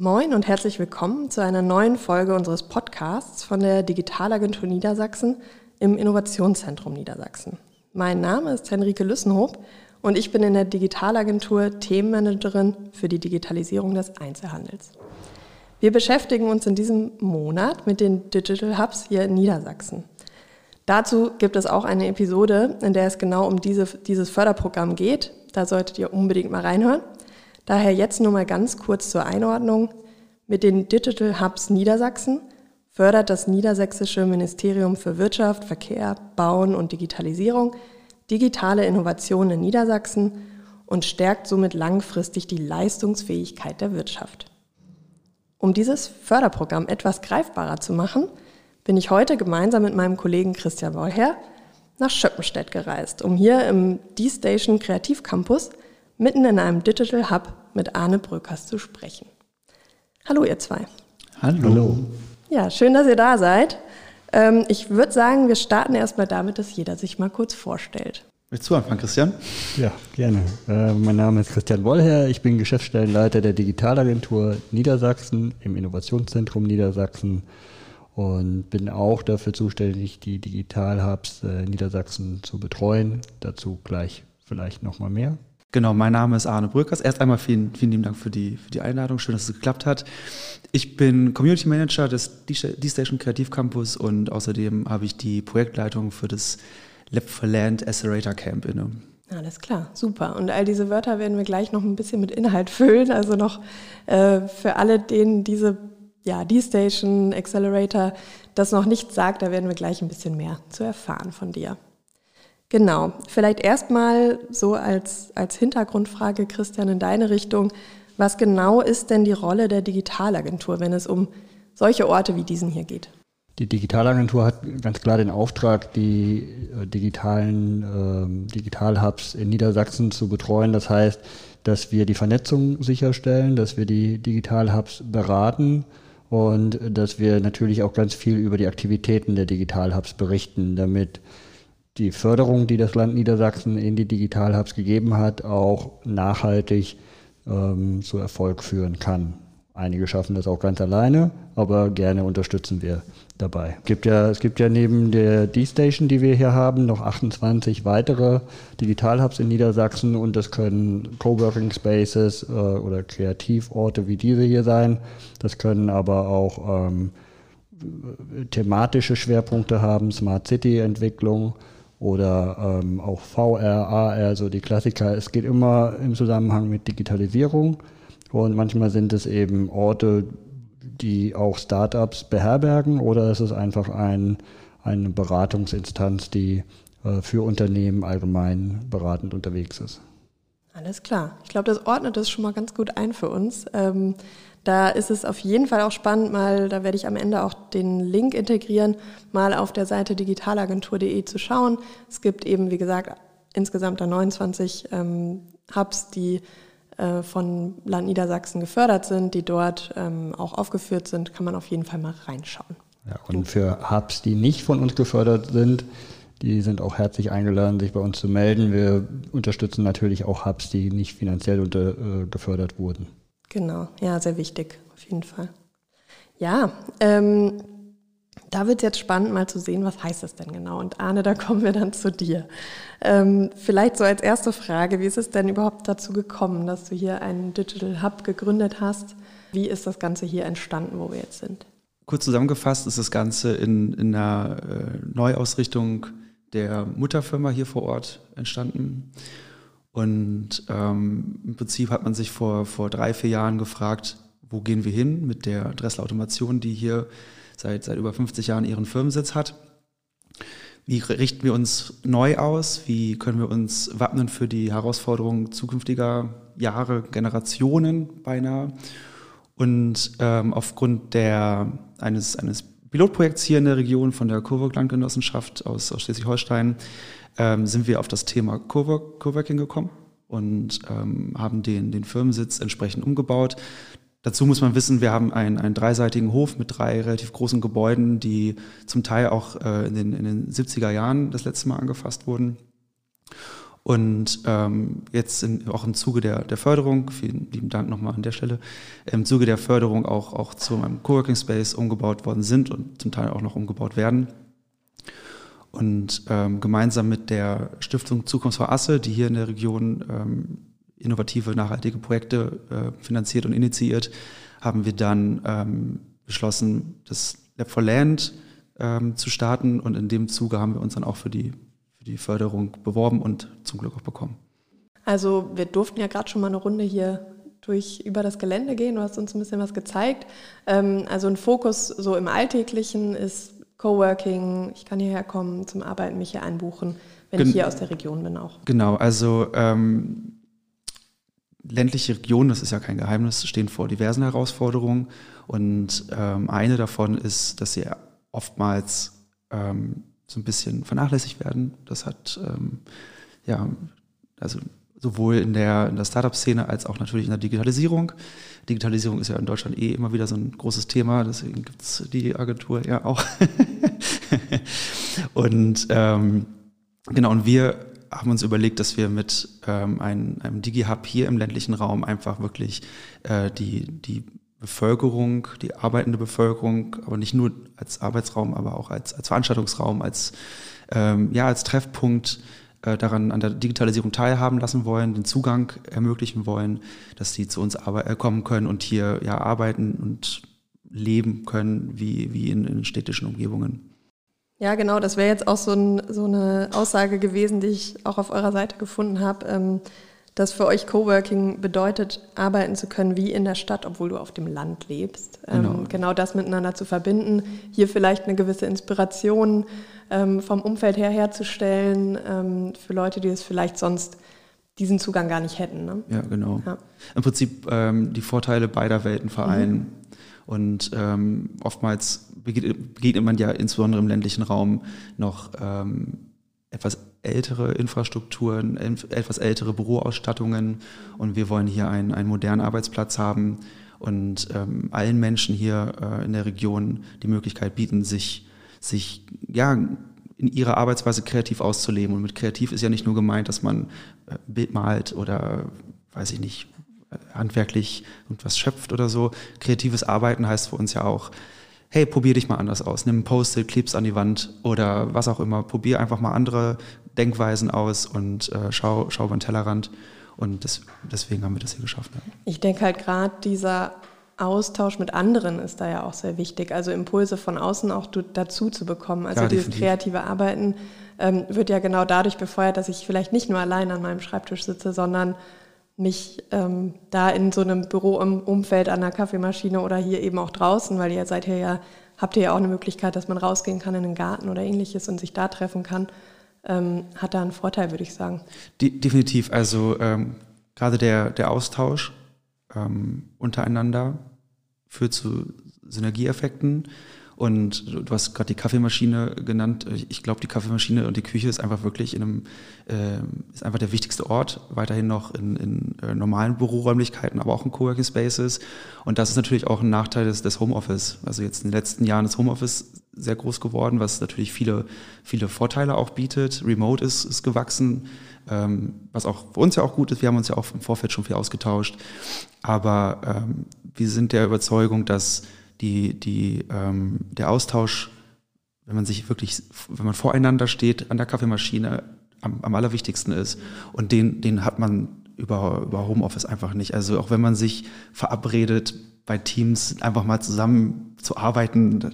Moin und herzlich willkommen zu einer neuen Folge unseres Podcasts von der Digitalagentur Niedersachsen im Innovationszentrum Niedersachsen. Mein Name ist Henrike Lüssenhoop und ich bin in der Digitalagentur Themenmanagerin für die Digitalisierung des Einzelhandels. Wir beschäftigen uns in diesem Monat mit den Digital Hubs hier in Niedersachsen. Dazu gibt es auch eine Episode, in der es genau um diese, dieses Förderprogramm geht. Da solltet ihr unbedingt mal reinhören. Daher jetzt nur mal ganz kurz zur Einordnung. Mit den Digital Hubs Niedersachsen fördert das Niedersächsische Ministerium für Wirtschaft, Verkehr, Bauen und Digitalisierung digitale Innovationen in Niedersachsen und stärkt somit langfristig die Leistungsfähigkeit der Wirtschaft. Um dieses Förderprogramm etwas greifbarer zu machen, bin ich heute gemeinsam mit meinem Kollegen Christian Wollherr nach Schöppenstedt gereist, um hier im D-Station Kreativcampus mitten in einem Digital Hub mit Arne Bröckers zu sprechen. Hallo ihr zwei. Hallo. Hallo. Ja, schön, dass ihr da seid. Ähm, ich würde sagen, wir starten erstmal damit, dass jeder sich mal kurz vorstellt. Willst du anfangen, Christian? Ja, gerne. Äh, mein Name ist Christian Wollherr. Ich bin Geschäftsstellenleiter der Digitalagentur Niedersachsen im Innovationszentrum Niedersachsen und bin auch dafür zuständig, die Digitalhubs äh, Niedersachsen zu betreuen. Dazu gleich vielleicht nochmal mehr. Genau, mein Name ist Arne Brückers. Erst einmal vielen, vielen lieben Dank für die, für die Einladung. Schön, dass es geklappt hat. Ich bin Community Manager des D-Station Kreativ Campus und außerdem habe ich die Projektleitung für das Lab for Land Accelerator Camp inne. Alles klar, super. Und all diese Wörter werden wir gleich noch ein bisschen mit Inhalt füllen. Also noch äh, für alle, denen diese ja, D-Station Accelerator das noch nicht sagt, da werden wir gleich ein bisschen mehr zu erfahren von dir. Genau, vielleicht erstmal so als, als Hintergrundfrage, Christian, in deine Richtung. Was genau ist denn die Rolle der Digitalagentur, wenn es um solche Orte wie diesen hier geht? Die Digitalagentur hat ganz klar den Auftrag, die äh, digitalen äh, Digitalhubs in Niedersachsen zu betreuen. Das heißt, dass wir die Vernetzung sicherstellen, dass wir die Digitalhubs beraten und dass wir natürlich auch ganz viel über die Aktivitäten der Digitalhubs berichten, damit die Förderung, die das Land Niedersachsen in die Digitalhubs gegeben hat, auch nachhaltig ähm, zu Erfolg führen kann. Einige schaffen das auch ganz alleine, aber gerne unterstützen wir dabei. Es gibt ja, es gibt ja neben der D-Station, die wir hier haben, noch 28 weitere Digitalhubs in Niedersachsen und das können Coworking Spaces äh, oder Kreativorte wie diese hier sein. Das können aber auch ähm, thematische Schwerpunkte haben, Smart City Entwicklung oder ähm, auch VR, AR, so die Klassiker. Es geht immer im Zusammenhang mit Digitalisierung und manchmal sind es eben Orte, die auch Startups beherbergen oder es ist einfach ein, eine Beratungsinstanz, die äh, für Unternehmen allgemein beratend unterwegs ist. Alles klar. Ich glaube, das ordnet das schon mal ganz gut ein für uns. Ähm, da ist es auf jeden Fall auch spannend, mal, da werde ich am Ende auch den Link integrieren, mal auf der Seite digitalagentur.de zu schauen. Es gibt eben, wie gesagt, insgesamt da 29 ähm, Hubs, die äh, von Land Niedersachsen gefördert sind, die dort ähm, auch aufgeführt sind, kann man auf jeden Fall mal reinschauen. Ja, und für Hubs, die nicht von uns gefördert sind, die sind auch herzlich eingeladen, sich bei uns zu melden. Wir unterstützen natürlich auch Hubs, die nicht finanziell unter, äh, gefördert wurden. Genau, ja, sehr wichtig, auf jeden Fall. Ja, ähm, da wird es jetzt spannend, mal zu sehen, was heißt das denn genau? Und Arne, da kommen wir dann zu dir. Ähm, vielleicht so als erste Frage, wie ist es denn überhaupt dazu gekommen, dass du hier einen Digital Hub gegründet hast? Wie ist das Ganze hier entstanden, wo wir jetzt sind? Kurz zusammengefasst ist das Ganze in, in einer äh, Neuausrichtung der Mutterfirma hier vor Ort entstanden. Und ähm, im Prinzip hat man sich vor, vor drei, vier Jahren gefragt, wo gehen wir hin mit der Dressel Automation, die hier seit, seit über 50 Jahren ihren Firmensitz hat. Wie richten wir uns neu aus? Wie können wir uns wappnen für die Herausforderungen zukünftiger Jahre, Generationen beinahe? Und ähm, aufgrund der, eines, eines Pilotprojekts hier in der Region von der Coburg Landgenossenschaft aus, aus Schleswig-Holstein ähm, sind wir auf das Thema Cowork, Coworking gekommen und ähm, haben den, den Firmensitz entsprechend umgebaut. Dazu muss man wissen, wir haben einen, einen dreiseitigen Hof mit drei relativ großen Gebäuden, die zum Teil auch äh, in, den, in den 70er Jahren das letzte Mal angefasst wurden. Und ähm, jetzt in, auch im Zuge der, der Förderung, vielen lieben Dank nochmal an der Stelle, im Zuge der Förderung auch, auch zu einem Coworking Space umgebaut worden sind und zum Teil auch noch umgebaut werden. Und ähm, gemeinsam mit der Stiftung Zukunft vor Asse, die hier in der Region ähm, innovative, nachhaltige Projekte äh, finanziert und initiiert, haben wir dann ähm, beschlossen, das Lab for Land ähm, zu starten. Und in dem Zuge haben wir uns dann auch für die, für die Förderung beworben und zum Glück auch bekommen. Also wir durften ja gerade schon mal eine Runde hier durch über das Gelände gehen. Du hast uns ein bisschen was gezeigt. Ähm, also ein Fokus so im Alltäglichen ist Coworking. Ich kann hierher kommen zum Arbeiten, mich hier einbuchen, wenn Gen ich hier aus der Region bin auch. Genau, also ähm, ländliche Regionen, das ist ja kein Geheimnis, stehen vor diversen Herausforderungen. Und ähm, eine davon ist, dass sie oftmals ähm, so ein bisschen vernachlässigt werden. Das hat ähm, ja also sowohl in der, in der Startup-Szene als auch natürlich in der Digitalisierung. Digitalisierung ist ja in Deutschland eh immer wieder so ein großes Thema, deswegen gibt es die Agentur ja auch. und ähm, genau, und wir haben uns überlegt, dass wir mit ähm, einem, einem Digi-Hub hier im ländlichen Raum einfach wirklich äh, die, die Bevölkerung, die arbeitende Bevölkerung, aber nicht nur als Arbeitsraum, aber auch als, als Veranstaltungsraum, als, ähm, ja, als Treffpunkt daran an der Digitalisierung teilhaben lassen wollen, den Zugang ermöglichen wollen, dass sie zu uns äh, kommen können und hier ja arbeiten und leben können, wie, wie in, in städtischen Umgebungen. Ja, genau, das wäre jetzt auch so, ein, so, eine Aussage gewesen, die ich auch auf eurer Seite gefunden habe, ähm, dass für euch Coworking bedeutet, arbeiten zu können wie in der Stadt, obwohl du auf dem Land lebst. Ähm, genau. genau das miteinander zu verbinden, hier vielleicht eine gewisse Inspiration ähm, vom Umfeld her herzustellen ähm, für Leute, die es vielleicht sonst diesen Zugang gar nicht hätten. Ne? Ja, genau. Ja. Im Prinzip ähm, die Vorteile beider Welten vereinen. Mhm. Und ähm, oftmals begegnet man ja insbesondere im ländlichen Raum noch ähm, etwas ältere Infrastrukturen, etwas ältere Büroausstattungen und wir wollen hier einen, einen modernen Arbeitsplatz haben und ähm, allen Menschen hier äh, in der Region die Möglichkeit bieten, sich, sich ja, in ihrer Arbeitsweise kreativ auszuleben. Und mit kreativ ist ja nicht nur gemeint, dass man äh, Bild malt oder, weiß ich nicht, handwerklich irgendwas schöpft oder so. Kreatives Arbeiten heißt für uns ja auch, hey, probier dich mal anders aus. Nimm ein Post-it, kleb's an die Wand oder was auch immer. Probier einfach mal andere Denkweisen aus und äh, schau, schau über den Tellerrand. Und das, deswegen haben wir das hier geschafft. Ja. Ich denke halt gerade dieser Austausch mit anderen ist da ja auch sehr wichtig. Also Impulse von außen auch dazu zu bekommen. Also ja, dieses kreative Arbeiten ähm, wird ja genau dadurch befeuert, dass ich vielleicht nicht nur allein an meinem Schreibtisch sitze, sondern mich ähm, da in so einem Büroumfeld an der Kaffeemaschine oder hier eben auch draußen, weil ihr seid hier ja, habt ihr ja auch eine Möglichkeit, dass man rausgehen kann in den Garten oder ähnliches und sich da treffen kann, ähm, hat da einen Vorteil, würde ich sagen. De definitiv. Also ähm, gerade der, der Austausch ähm, untereinander führt zu Synergieeffekten und du hast gerade die Kaffeemaschine genannt. Ich glaube, die Kaffeemaschine und die Küche ist einfach wirklich in einem, äh, ist einfach der wichtigste Ort, weiterhin noch in, in äh, normalen Büroräumlichkeiten, aber auch in Coworking Spaces. Und das ist natürlich auch ein Nachteil des, des Homeoffice. Also jetzt in den letzten Jahren ist Homeoffice sehr groß geworden, was natürlich viele, viele Vorteile auch bietet. Remote ist, ist gewachsen, ähm, was auch für uns ja auch gut ist. Wir haben uns ja auch im Vorfeld schon viel ausgetauscht. Aber ähm, wir sind der Überzeugung, dass die, die, ähm, der Austausch, wenn man sich wirklich, wenn man voreinander steht, an der Kaffeemaschine am, am allerwichtigsten ist. Und den, den hat man über, über Homeoffice einfach nicht. Also auch wenn man sich verabredet, bei Teams einfach mal zusammen zu arbeiten, da,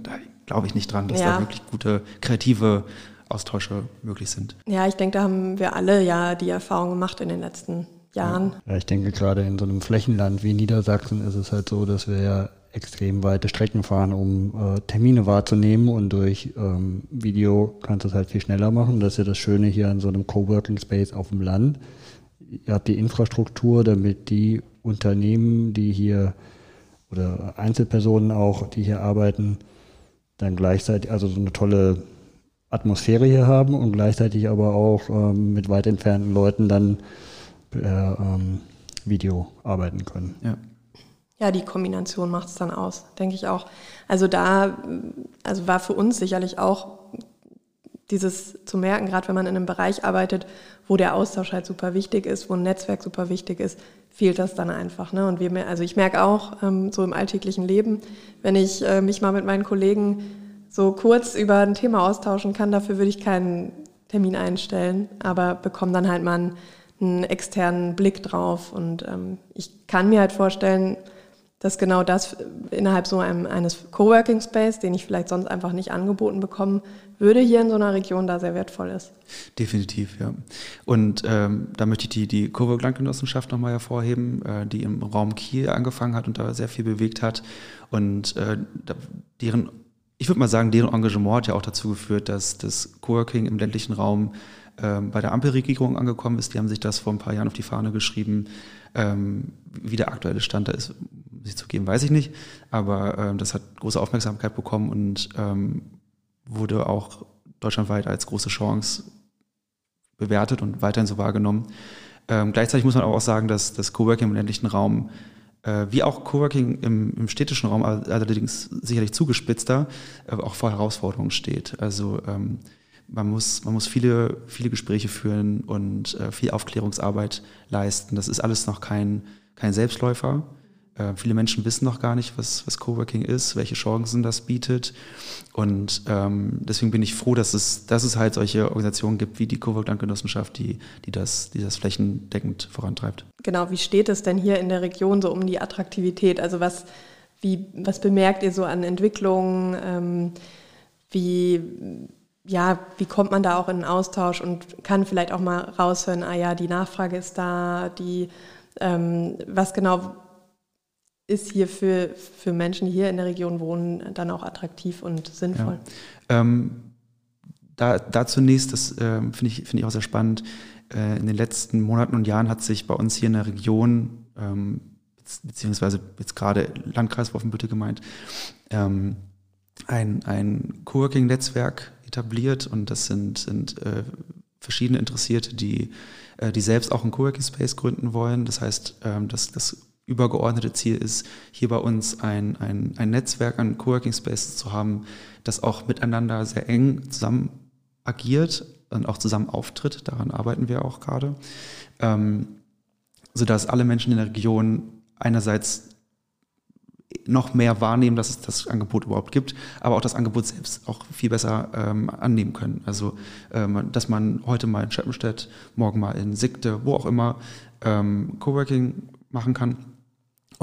glaube ich nicht dran, dass ja. da wirklich gute kreative Austausche möglich sind. Ja, ich denke, da haben wir alle ja die Erfahrung gemacht in den letzten Jahren. Ja, ich denke, gerade in so einem Flächenland wie Niedersachsen ist es halt so, dass wir ja extrem weite Strecken fahren, um äh, Termine wahrzunehmen und durch ähm, Video kannst du es halt viel schneller machen. Das ist ja das Schöne hier an so einem Coworking Space auf dem Land. Ihr habt die Infrastruktur, damit die Unternehmen, die hier oder Einzelpersonen auch, die hier arbeiten, dann gleichzeitig, also so eine tolle Atmosphäre hier haben und gleichzeitig aber auch ähm, mit weit entfernten Leuten dann per ähm, Video arbeiten können. Ja ja, die Kombination macht es dann aus, denke ich auch. Also da, also war für uns sicherlich auch dieses zu merken, gerade wenn man in einem Bereich arbeitet, wo der Austausch halt super wichtig ist, wo ein Netzwerk super wichtig ist, fehlt das dann einfach. Ne? Und wir, also ich merke auch ähm, so im alltäglichen Leben, wenn ich äh, mich mal mit meinen Kollegen so kurz über ein Thema austauschen kann, dafür würde ich keinen Termin einstellen, aber bekomme dann halt mal einen, einen externen Blick drauf. Und ähm, ich kann mir halt vorstellen, dass genau das innerhalb so einem, eines Coworking Space, den ich vielleicht sonst einfach nicht angeboten bekommen würde, hier in so einer Region da sehr wertvoll ist. Definitiv, ja. Und ähm, da möchte ich die, die Cowork Landgenossenschaft nochmal hervorheben, äh, die im Raum Kiel angefangen hat und da sehr viel bewegt hat. Und äh, deren, ich würde mal sagen, deren Engagement hat ja auch dazu geführt, dass das Coworking im ländlichen Raum äh, bei der Ampelregierung angekommen ist. Die haben sich das vor ein paar Jahren auf die Fahne geschrieben. Ähm, wie der aktuelle Stand da ist, sich zu geben, weiß ich nicht. Aber ähm, das hat große Aufmerksamkeit bekommen und ähm, wurde auch deutschlandweit als große Chance bewertet und weiterhin so wahrgenommen. Ähm, gleichzeitig muss man aber auch sagen, dass das Coworking im ländlichen Raum wie auch Coworking im, im städtischen Raum, allerdings sicherlich zugespitzter, äh, auch vor Herausforderungen steht. Also ähm, man muss, man muss viele, viele Gespräche führen und äh, viel Aufklärungsarbeit leisten. Das ist alles noch kein, kein Selbstläufer. Äh, viele Menschen wissen noch gar nicht, was, was Coworking ist, welche Chancen das bietet. Und ähm, deswegen bin ich froh, dass es, dass es halt solche Organisationen gibt wie die Cowork-Genossenschaft, die, die, das, die das flächendeckend vorantreibt. Genau, wie steht es denn hier in der Region so um die Attraktivität? Also was, wie, was bemerkt ihr so an Entwicklungen? Ähm, wie, ja, wie kommt man da auch in einen Austausch und kann vielleicht auch mal raushören, ah ja, die Nachfrage ist da, die, ähm, was genau ist hier für, für Menschen, die hier in der Region wohnen, dann auch attraktiv und sinnvoll? Ja. Ähm, da, da zunächst, das äh, finde ich, find ich auch sehr spannend, äh, in den letzten Monaten und Jahren hat sich bei uns hier in der Region, ähm, beziehungsweise jetzt gerade Landkreis Wolfenbüttel gemeint, ähm, ein, ein Coworking-Netzwerk etabliert und das sind, sind äh, verschiedene Interessierte, die, äh, die selbst auch einen Coworking Space gründen wollen. Das heißt, ähm, das, das übergeordnete Ziel ist, hier bei uns ein, ein, ein Netzwerk an Coworking Spaces zu haben, das auch miteinander sehr eng zusammen agiert und auch zusammen auftritt. Daran arbeiten wir auch gerade. Ähm, sodass alle Menschen in der Region einerseits noch mehr wahrnehmen, dass es das Angebot überhaupt gibt, aber auch das Angebot selbst auch viel besser ähm, annehmen können. Also, ähm, dass man heute mal in Scheppenstedt, morgen mal in Sigte, wo auch immer, ähm, Coworking machen kann.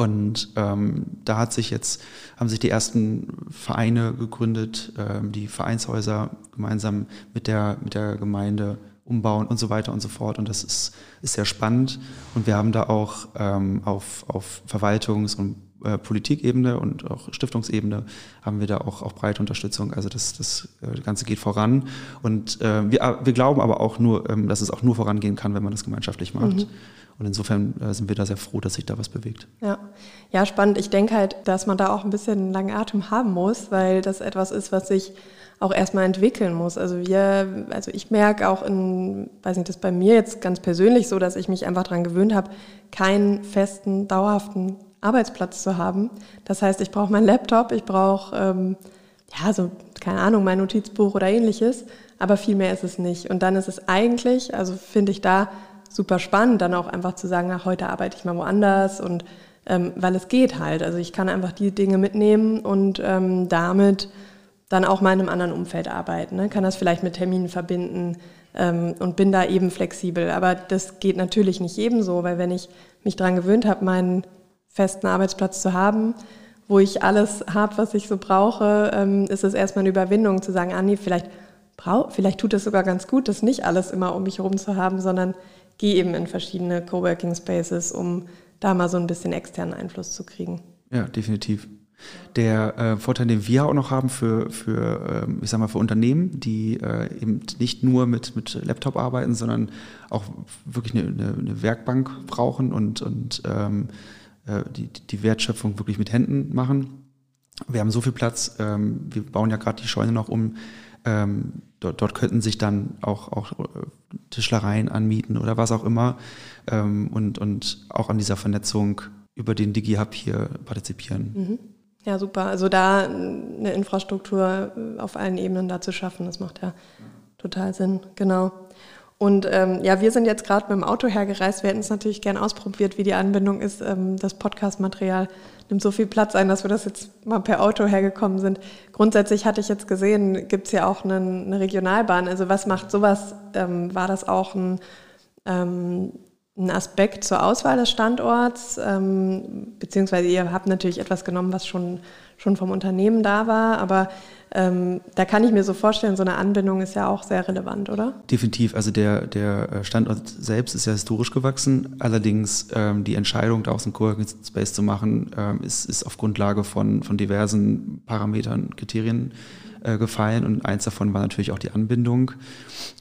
Und ähm, da hat sich jetzt, haben sich die ersten Vereine gegründet, ähm, die Vereinshäuser gemeinsam mit der, mit der Gemeinde umbauen und so weiter und so fort. Und das ist, ist sehr spannend. Und wir haben da auch ähm, auf, auf Verwaltungs- und äh, Politikebene und auch Stiftungsebene haben wir da auch, auch breite Unterstützung. Also das, das, äh, Ganze geht voran. Und äh, wir, wir glauben aber auch nur, ähm, dass es auch nur vorangehen kann, wenn man das gemeinschaftlich macht. Mhm. Und insofern äh, sind wir da sehr froh, dass sich da was bewegt. Ja, ja spannend. Ich denke halt, dass man da auch ein bisschen langen Atem haben muss, weil das etwas ist, was sich auch erstmal entwickeln muss. Also wir, also ich merke auch in, weiß nicht, das ist bei mir jetzt ganz persönlich so, dass ich mich einfach daran gewöhnt habe, keinen festen, dauerhaften Arbeitsplatz zu haben. Das heißt, ich brauche meinen Laptop, ich brauche, ähm, ja, so, keine Ahnung, mein Notizbuch oder ähnliches, aber viel mehr ist es nicht. Und dann ist es eigentlich, also finde ich da super spannend, dann auch einfach zu sagen, ach, heute arbeite ich mal woanders und ähm, weil es geht halt. Also ich kann einfach die Dinge mitnehmen und ähm, damit dann auch mal in einem anderen Umfeld arbeiten. Ne? Kann das vielleicht mit Terminen verbinden ähm, und bin da eben flexibel. Aber das geht natürlich nicht jedem so, weil wenn ich mich daran gewöhnt habe, meinen festen Arbeitsplatz zu haben, wo ich alles habe, was ich so brauche, ähm, ist es erstmal eine Überwindung zu sagen, ah nee, vielleicht, brauch, vielleicht tut es sogar ganz gut, das nicht alles immer um mich herum zu haben, sondern gehe eben in verschiedene Coworking Spaces, um da mal so ein bisschen externen Einfluss zu kriegen. Ja, definitiv. Der äh, Vorteil, den wir auch noch haben für, für ähm, ich sag mal, für Unternehmen, die äh, eben nicht nur mit, mit Laptop arbeiten, sondern auch wirklich eine, eine, eine Werkbank brauchen und, und ähm, äh, die, die Wertschöpfung wirklich mit Händen machen. Wir haben so viel Platz, ähm, wir bauen ja gerade die Scheune noch um, ähm, dort, dort könnten sich dann auch, auch äh, Tischlereien anmieten oder was auch immer ähm, und, und auch an dieser Vernetzung über den DigiHub hier partizipieren. Mhm. Ja, super. Also da eine Infrastruktur auf allen Ebenen da zu schaffen, das macht ja total Sinn, genau. Und ähm, ja, wir sind jetzt gerade mit dem Auto hergereist. Wir hätten es natürlich gern ausprobiert, wie die Anbindung ist. Ähm, das Podcast-Material nimmt so viel Platz ein, dass wir das jetzt mal per Auto hergekommen sind. Grundsätzlich hatte ich jetzt gesehen, gibt es ja auch eine, eine, Regionalbahn. Also was macht sowas? Ähm, war das auch ein, ähm, ein Aspekt zur Auswahl des Standorts? Ähm, beziehungsweise ihr habt natürlich etwas genommen, was schon, schon vom Unternehmen da war, aber ähm, da kann ich mir so vorstellen, so eine Anbindung ist ja auch sehr relevant, oder? Definitiv. Also der, der Standort selbst ist ja historisch gewachsen. Allerdings ähm, die Entscheidung, daraus einen Coworking Space zu machen, ähm, ist, ist auf Grundlage von, von diversen Parametern, Kriterien äh, gefallen. Und eins davon war natürlich auch die Anbindung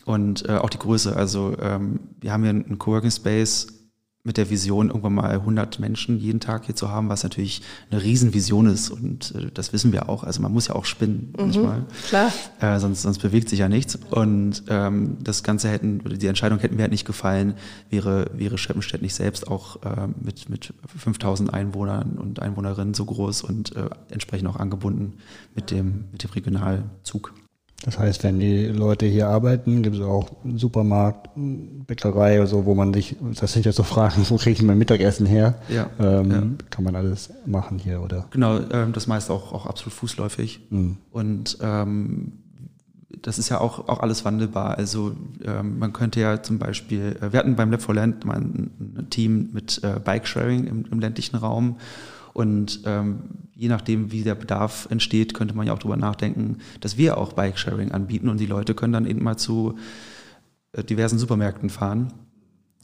und äh, auch die Größe. Also ähm, wir haben hier einen Coworking Space mit der Vision, irgendwann mal 100 Menschen jeden Tag hier zu haben, was natürlich eine Riesenvision ist und äh, das wissen wir auch. Also man muss ja auch spinnen mhm, manchmal, klar. Äh, sonst, sonst bewegt sich ja nichts. Und ähm, das Ganze hätten, die Entscheidung hätten mir halt nicht gefallen, wäre, wäre Scheppenstedt nicht selbst auch äh, mit, mit 5000 Einwohnern und Einwohnerinnen so groß und äh, entsprechend auch angebunden mit dem, mit dem Regionalzug. Das heißt, wenn die Leute hier arbeiten, gibt es auch einen Supermarkt, Bäckerei oder so, wo man sich, das sind ja so Fragen, wo kriege ich mein Mittagessen her? Ja, ähm, ja. Kann man alles machen hier, oder? Genau, ähm, das meiste auch, auch absolut fußläufig. Mhm. Und ähm, das ist ja auch, auch alles wandelbar. Also ähm, man könnte ja zum Beispiel, äh, wir hatten beim Lab for Land mal ein, ein Team mit äh, Bike-Sharing im, im ländlichen Raum und ähm, je nachdem, wie der Bedarf entsteht, könnte man ja auch darüber nachdenken, dass wir auch Bike-Sharing anbieten und die Leute können dann eben mal zu äh, diversen Supermärkten fahren,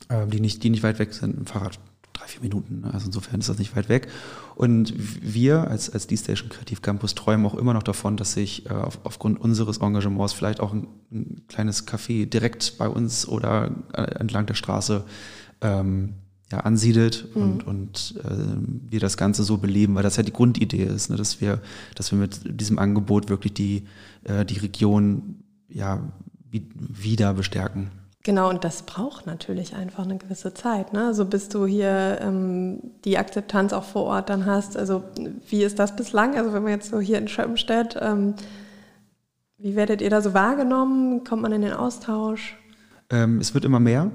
äh, die, nicht, die nicht weit weg sind, im Fahrrad drei, vier Minuten. Ne? Also insofern ist das nicht weit weg. Und wir als, als D-Station Kreativ Campus träumen auch immer noch davon, dass sich äh, auf, aufgrund unseres Engagements vielleicht auch ein, ein, kleines Café direkt bei uns oder äh, entlang der Straße ähm, ja, ansiedelt mhm. und, und äh, wir das Ganze so beleben, weil das ja die Grundidee ist, ne, dass wir, dass wir mit diesem Angebot wirklich die, äh, die Region ja wieder bestärken. Genau, und das braucht natürlich einfach eine gewisse Zeit. Ne? Also bis du hier ähm, die Akzeptanz auch vor Ort dann hast. Also wie ist das bislang? Also wenn man jetzt so hier in Schöppenstedt, ähm, wie werdet ihr da so wahrgenommen? Kommt man in den Austausch? Ähm, es wird immer mehr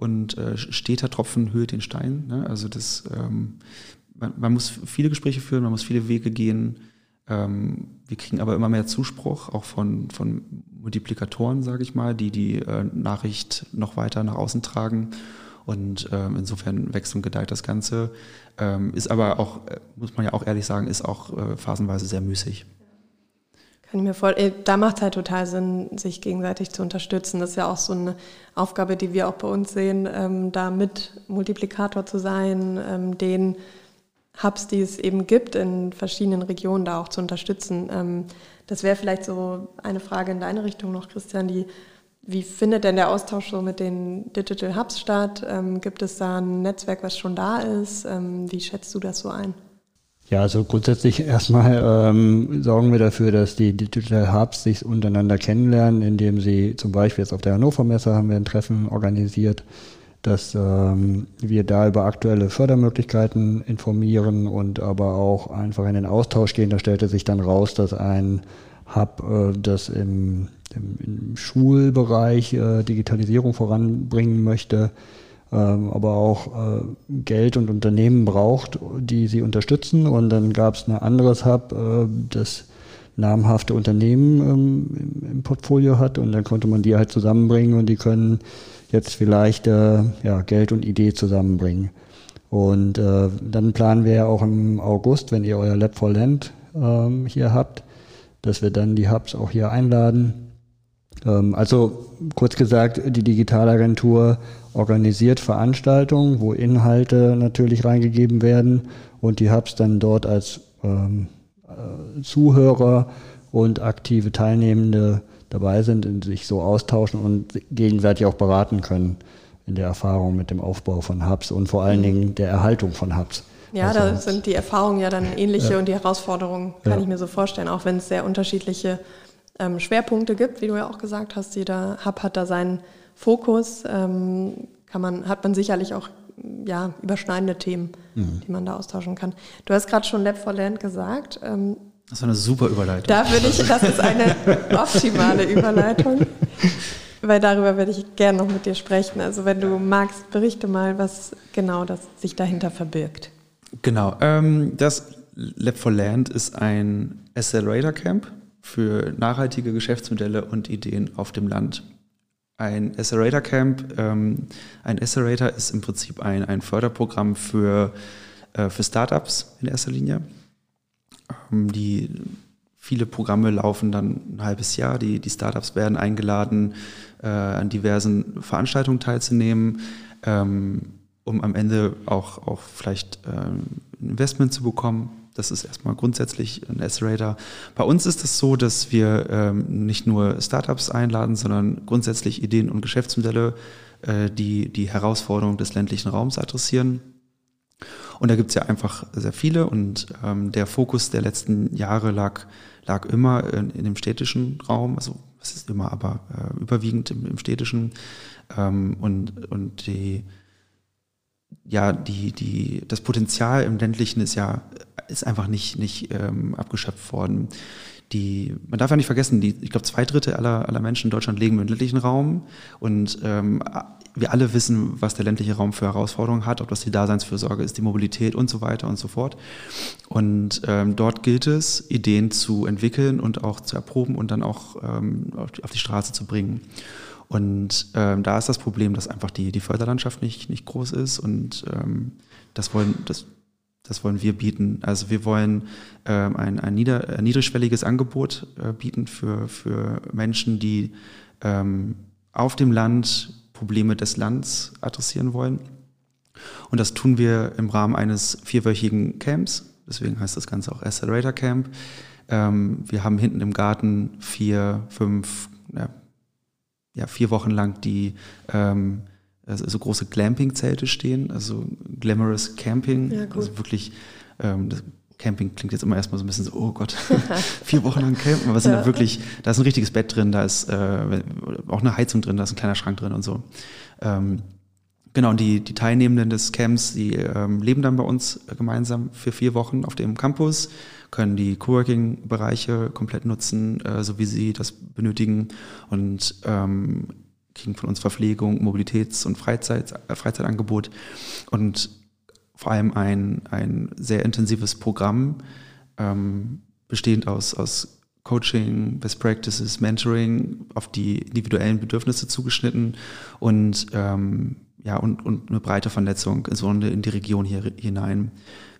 und äh, steter Tropfen höhlt den Stein. Ne? Also das, ähm, man, man, muss viele Gespräche führen, man muss viele Wege gehen. Ähm, wir kriegen aber immer mehr Zuspruch, auch von, von Multiplikatoren, sage ich mal, die die äh, Nachricht noch weiter nach außen tragen. Und ähm, insofern wächst und gedeiht das Ganze. Ähm, ist aber auch, äh, muss man ja auch ehrlich sagen, ist auch äh, phasenweise sehr müßig. Kann ich mir vor, äh, da macht es halt total Sinn, sich gegenseitig zu unterstützen. Das ist ja auch so eine Aufgabe, die wir auch bei uns sehen, ähm, da mit Multiplikator zu sein, ähm, den Hubs, die es eben gibt, in verschiedenen Regionen da auch zu unterstützen. Ähm, das wäre vielleicht so eine Frage in deine Richtung noch, Christian, die wie findet denn der Austausch so mit den Digital Hubs statt? Ähm, gibt es da ein Netzwerk, was schon da ist? Ähm, wie schätzt du das so ein? Ja, also grundsätzlich erstmal ähm, sorgen wir dafür, dass die Digital Hubs sich untereinander kennenlernen, indem sie zum Beispiel jetzt auf der Hannover Messe haben wir ein Treffen organisiert, dass ähm, wir da über aktuelle Fördermöglichkeiten informieren und aber auch einfach in den Austausch gehen. Da stellte sich dann raus, dass ein Hub, äh, das im, im, im Schulbereich äh, Digitalisierung voranbringen möchte, aber auch äh, Geld und Unternehmen braucht, die sie unterstützen. Und dann gab es ein anderes Hub, äh, das namhafte Unternehmen ähm, im, Portfolio hat und dann konnte man die halt zusammenbringen und die können jetzt vielleicht äh, ja, Geld und Idee zusammenbringen. Und dann planen wir ja auch im August, wenn ihr euer Lab for Land ähm, hier habt, dass wir dann die Hubs auch hier einladen ähm, also kurz gesagt, die Digitalagentur organisiert Veranstaltungen, wo Inhalte natürlich reingegeben werden und die Hubs dann dort als ähm, äh, Zuhörer und aktive Teilnehmende dabei sind und sich so austauschen und gegenseitig auch beraten können in der Erfahrung mit dem Aufbau von Hubs und vor allen mhm. Dingen der Erhaltung von Hubs. Ja, also, da sind die Erfahrungen ja dann ähnliche ja. und die Herausforderungen kann ja. ich mir so vorstellen, auch wenn es sehr unterschiedliche ähm, Schwerpunkte gibt, wie du ja auch gesagt hast. Jeder Hub hat da seinen Fokus. Ähm, kann man, hat man sicherlich auch ja, überschneidende Themen, mhm. die man da austauschen kann. Du hast gerade schon Lab for Land gesagt. Ähm, Das war eine super Überleitung. Da würde ich, das ist eine optimale Überleitung, weil darüber werde ich gerne noch mit dir sprechen. Also wenn du magst, berichte mal, was genau das sich dahinter verbirgt. Genau, ähm, das Lab for Land ist ein Accelerator Camp für nachhaltige Geschäftsmodelle und Ideen auf dem Land. Ein Accelerator Camp, ähm, ein Accelerator ist im Prinzip ein, ein Förderprogramm für, äh, für Startups in erster Linie. Ähm, die viele Programme laufen dann ein halbes Jahr. Die, die Startups werden eingeladen, äh, an diversen Veranstaltungen teilzunehmen, ähm, um am Ende auch, auch vielleicht äh, ein Investment zu bekommen das ist erstmal grundsätzlich ein Accelerator. Bei uns ist es das so, dass wir ähm, nicht nur Startups einladen, sondern grundsätzlich Ideen und Geschäftsmodelle, äh, die die Herausforderungen des ländlichen Raums adressieren. Und da gibt es ja einfach sehr viele und ähm, der Fokus der letzten Jahre lag, lag immer in, in dem städtischen Raum, also es ist immer, aber äh, überwiegend im, im städtischen. Ähm, und, und die, ja, die, die, das Potenzial im ländlichen ist ja ist einfach nicht, nicht ähm, abgeschöpft worden. Die, man darf ja nicht vergessen, die, ich glaube, zwei Drittel aller, aller Menschen in Deutschland leben im ländlichen Raum und ähm, wir alle wissen, was der ländliche Raum für Herausforderungen hat, ob das die Daseinsfürsorge ist, die Mobilität und so weiter und so fort. Und ähm, dort gilt es, Ideen zu entwickeln und auch zu erproben und dann auch ähm, auf die Straße zu bringen. Und ähm, da ist das Problem, dass einfach die, die Förderlandschaft nicht, nicht groß ist und ähm, das wollen, das das wollen wir bieten. Also wir wollen ähm, ein, ein, nieder, ein niedrigschwelliges Angebot äh, bieten für, für Menschen, die ähm, auf dem Land Probleme des Landes adressieren wollen. Und das tun wir im Rahmen eines vierwöchigen Camps. Deswegen heißt das Ganze auch Accelerator Camp. Ähm, wir haben hinten im Garten vier, fünf, ja, ja vier Wochen lang die ähm, also so große Glamping-Zelte stehen, also Glamorous Camping. Ja, also wirklich, ähm, Camping klingt jetzt immer erstmal so ein bisschen so, oh Gott, vier Wochen lang campen, aber es sind ja. wirklich, da ist ein richtiges Bett drin, da ist äh, auch eine Heizung drin, da ist ein kleiner Schrank drin und so. Ähm, genau, und die, die Teilnehmenden des Camps, die ähm, leben dann bei uns gemeinsam für vier Wochen auf dem Campus, können die Coworking-Bereiche komplett nutzen, äh, so wie sie das benötigen und ähm, kriegen von uns Verpflegung, Mobilitäts- und Freizeit, äh, Freizeitangebot und vor allem ein, ein sehr intensives Programm, ähm, bestehend aus, aus Coaching, Best Practices, Mentoring auf die individuellen Bedürfnisse zugeschnitten und, ähm, ja, und, und eine breite Vernetzung, insbesondere in die Region hier hinein.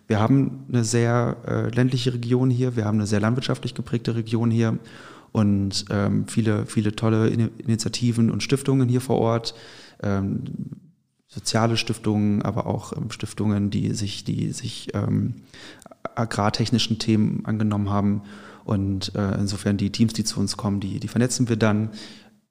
Wir haben eine sehr äh, ländliche Region hier, wir haben eine sehr landwirtschaftlich geprägte Region hier und ähm, viele, viele tolle Initiativen und Stiftungen hier vor Ort. Ähm, soziale Stiftungen, aber auch ähm, Stiftungen, die sich, die sich ähm, agrartechnischen Themen angenommen haben. Und äh, insofern die Teams, die zu uns kommen, die, die vernetzen wir dann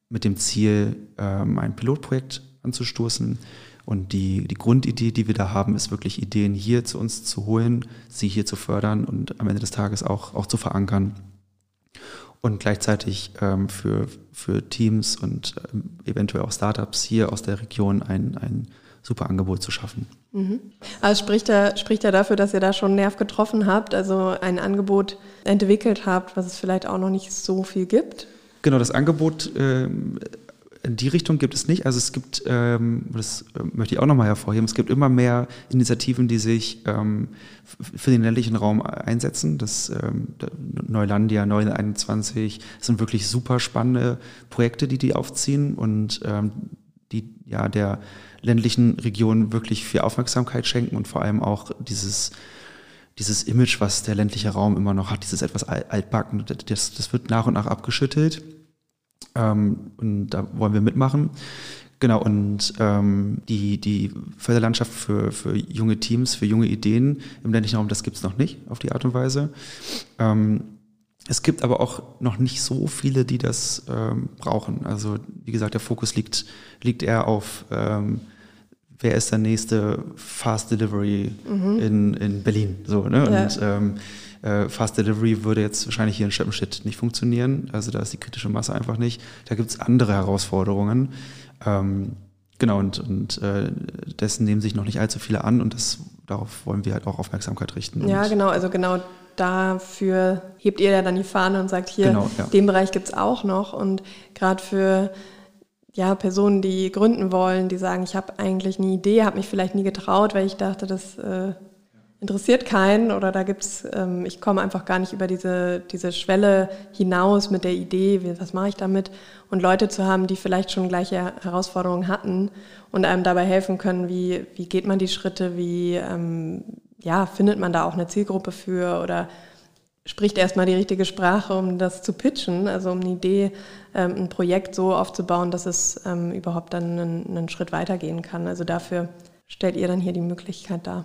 mit dem Ziel, ähm, ein Pilotprojekt anzustoßen. Und die, die Grundidee, die wir da haben, ist wirklich Ideen hier zu uns zu holen, sie hier zu fördern und am Ende des Tages auch, auch zu verankern und gleichzeitig ähm, für, für Teams und ähm, eventuell auch Startups hier aus der Region ein, ein super Angebot zu schaffen. Mhm. Also spricht er, spricht er dafür, dass ihr da schon einen Nerv getroffen habt, also ein Angebot entwickelt habt, was es vielleicht auch noch nicht so viel gibt? Genau, das Angebot in die Richtung gibt es nicht. Also es gibt, ähm, das äh, möchte ich auch nochmal hervorheben, es gibt immer mehr Initiativen, die sich ähm, für den ländlichen Raum einsetzen. Das ähm, Neulandia, 921 sind wirklich super spannende Projekte, die die aufziehen und ähm, die ja der ländlichen Region wirklich viel Aufmerksamkeit schenken und vor allem auch dieses dieses Image, was der ländliche Raum immer noch hat, dieses etwas altbacken, das, das wird nach und nach abgeschüttelt. Ähm, und da wollen wir mitmachen. Genau, und ähm, die, die Förderlandschaft für, für junge Teams, für junge Ideen im ländlichen Raum, das gibt es noch nicht auf die Art und Weise. Ähm, es gibt aber auch noch nicht so viele, die das ähm, brauchen. Also wie gesagt, der Fokus liegt, liegt eher auf, ähm, wer ist der nächste Fast Delivery mhm. in, in Berlin. So, ne? Ja. Und ähm, äh, Fast Delivery würde jetzt wahrscheinlich hier in Steppenstedt nicht funktionieren. Also da ist die kritische Masse einfach nicht. Da gibt es andere Herausforderungen. Ähm, genau, und, und äh, dessen nehmen sich noch nicht allzu viele an und das, darauf wollen wir halt auch Aufmerksamkeit richten. Ja, genau, also genau dafür hebt ihr ja dann die Fahne und sagt, hier, genau, ja. den Bereich gibt es auch noch. Und gerade für ja, Personen, die gründen wollen, die sagen, ich habe eigentlich eine Idee, habe mich vielleicht nie getraut, weil ich dachte, das äh, interessiert keinen oder da gibt's, ähm, ich komme einfach gar nicht über diese, diese Schwelle hinaus mit der Idee, wie, was mache ich damit und Leute zu haben, die vielleicht schon gleiche Herausforderungen hatten und einem dabei helfen können, wie, wie geht man die Schritte, wie ähm, ja, findet man da auch eine Zielgruppe für oder spricht erstmal die richtige Sprache, um das zu pitchen, also um eine Idee, ähm, ein Projekt so aufzubauen, dass es ähm, überhaupt dann einen, einen Schritt weitergehen kann. Also dafür stellt ihr dann hier die Möglichkeit dar.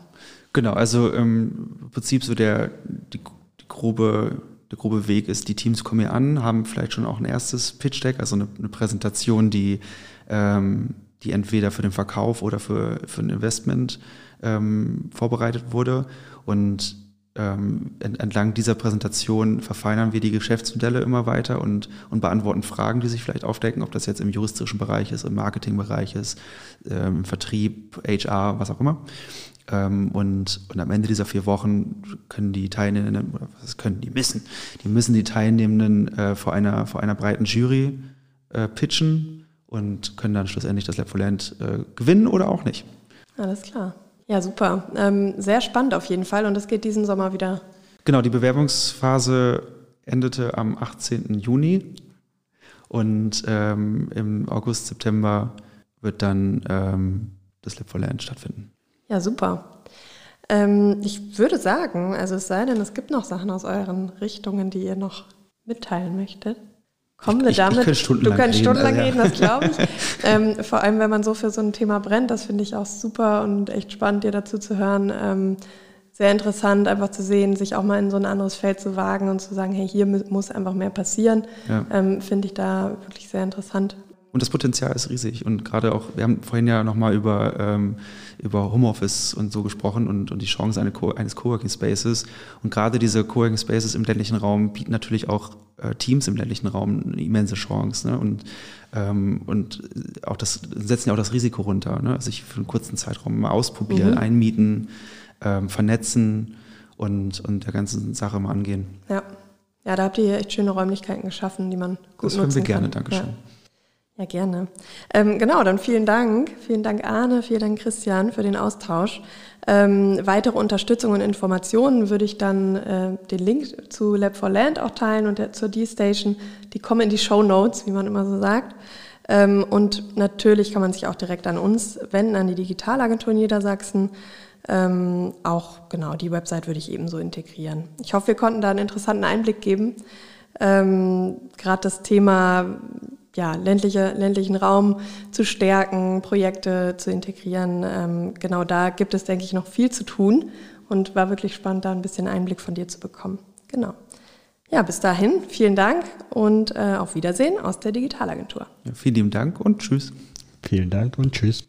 Genau, also ähm, im Prinzip so der, die, die grobe, der grobe Weg ist, die Teams kommen hier an, haben vielleicht schon auch ein erstes Pitch-Deck, also eine, eine Präsentation, die, ähm, die entweder für den Verkauf oder für, für ein Investment ähm, vorbereitet wurde. Und ähm, entlang dieser Präsentation verfeinern wir die Geschäftsmodelle immer weiter und, und beantworten Fragen, die sich vielleicht aufdecken, ob das jetzt im juristischen Bereich ist, im Marketingbereich ist, ähm, im Vertrieb, HR, was auch immer. Ähm, und, und am Ende dieser vier Wochen können die Teilnehmenden, oder was können die müssen, die müssen die Teilnehmenden äh, vor, einer, vor einer breiten Jury äh, pitchen und können dann schlussendlich das Lab for Land äh, gewinnen oder auch nicht. Alles klar. Ja, super. Ähm, sehr spannend auf jeden Fall und es geht diesen Sommer wieder. Genau, die Bewerbungsphase endete am 18. Juni und ähm, im August, September wird dann ähm, das Lab for Land stattfinden. Ja, super. Ähm, ich würde sagen, also es sei denn, es gibt noch Sachen aus euren Richtungen, die ihr noch mitteilen möchtet. Kommen wir ich, damit. Ich du kannst stundenlang reden, also, ja. das glaube ich. ähm, vor allem, wenn man so für so ein Thema brennt, das finde ich auch super und echt spannend, dir dazu zu hören. Ähm, sehr interessant, einfach zu sehen, sich auch mal in so ein anderes Feld zu wagen und zu sagen, hey, hier muss einfach mehr passieren, ja. ähm, finde ich da wirklich sehr interessant. Und das Potenzial ist riesig. Und gerade auch, wir haben vorhin ja nochmal über, ähm, über Homeoffice und so gesprochen und, und die Chance eine Co eines Coworking Spaces. Und gerade diese Coworking Spaces im ländlichen Raum bieten natürlich auch äh, Teams im ländlichen Raum eine immense Chance. Ne? Und, ähm, und auch das setzen ja auch das Risiko runter. Ne? Sich für einen kurzen Zeitraum mal ausprobieren, mhm. einmieten, ähm, vernetzen und, und der ganzen Sache mal angehen. Ja. Ja, da habt ihr hier echt schöne Räumlichkeiten geschaffen, die man gut das nutzen kann. Das hören wir gerne, Dankeschön. Ja. Ja, gerne. Ähm, genau, dann vielen Dank. Vielen Dank, Arne, vielen Dank, Christian, für den Austausch. Ähm, weitere Unterstützung und Informationen würde ich dann äh, den Link zu Lab for Land auch teilen und der, zur D-Station. Die kommen in die Show Notes, wie man immer so sagt. Ähm, und natürlich kann man sich auch direkt an uns wenden, an die Digitalagentur Niedersachsen. Ähm, auch genau die Website würde ich ebenso integrieren. Ich hoffe, wir konnten da einen interessanten Einblick geben. Ähm, Gerade das Thema ja, ländliche, ländlichen Raum zu stärken, Projekte zu integrieren. Ähm, genau da gibt es, denke ich, noch viel zu tun und war wirklich spannend, da ein bisschen Einblick von dir zu bekommen. Genau. Ja, bis dahin, vielen Dank und äh, auf Wiedersehen aus der Digitalagentur. Ja, vielen lieben Dank und tschüss. Vielen Dank und tschüss.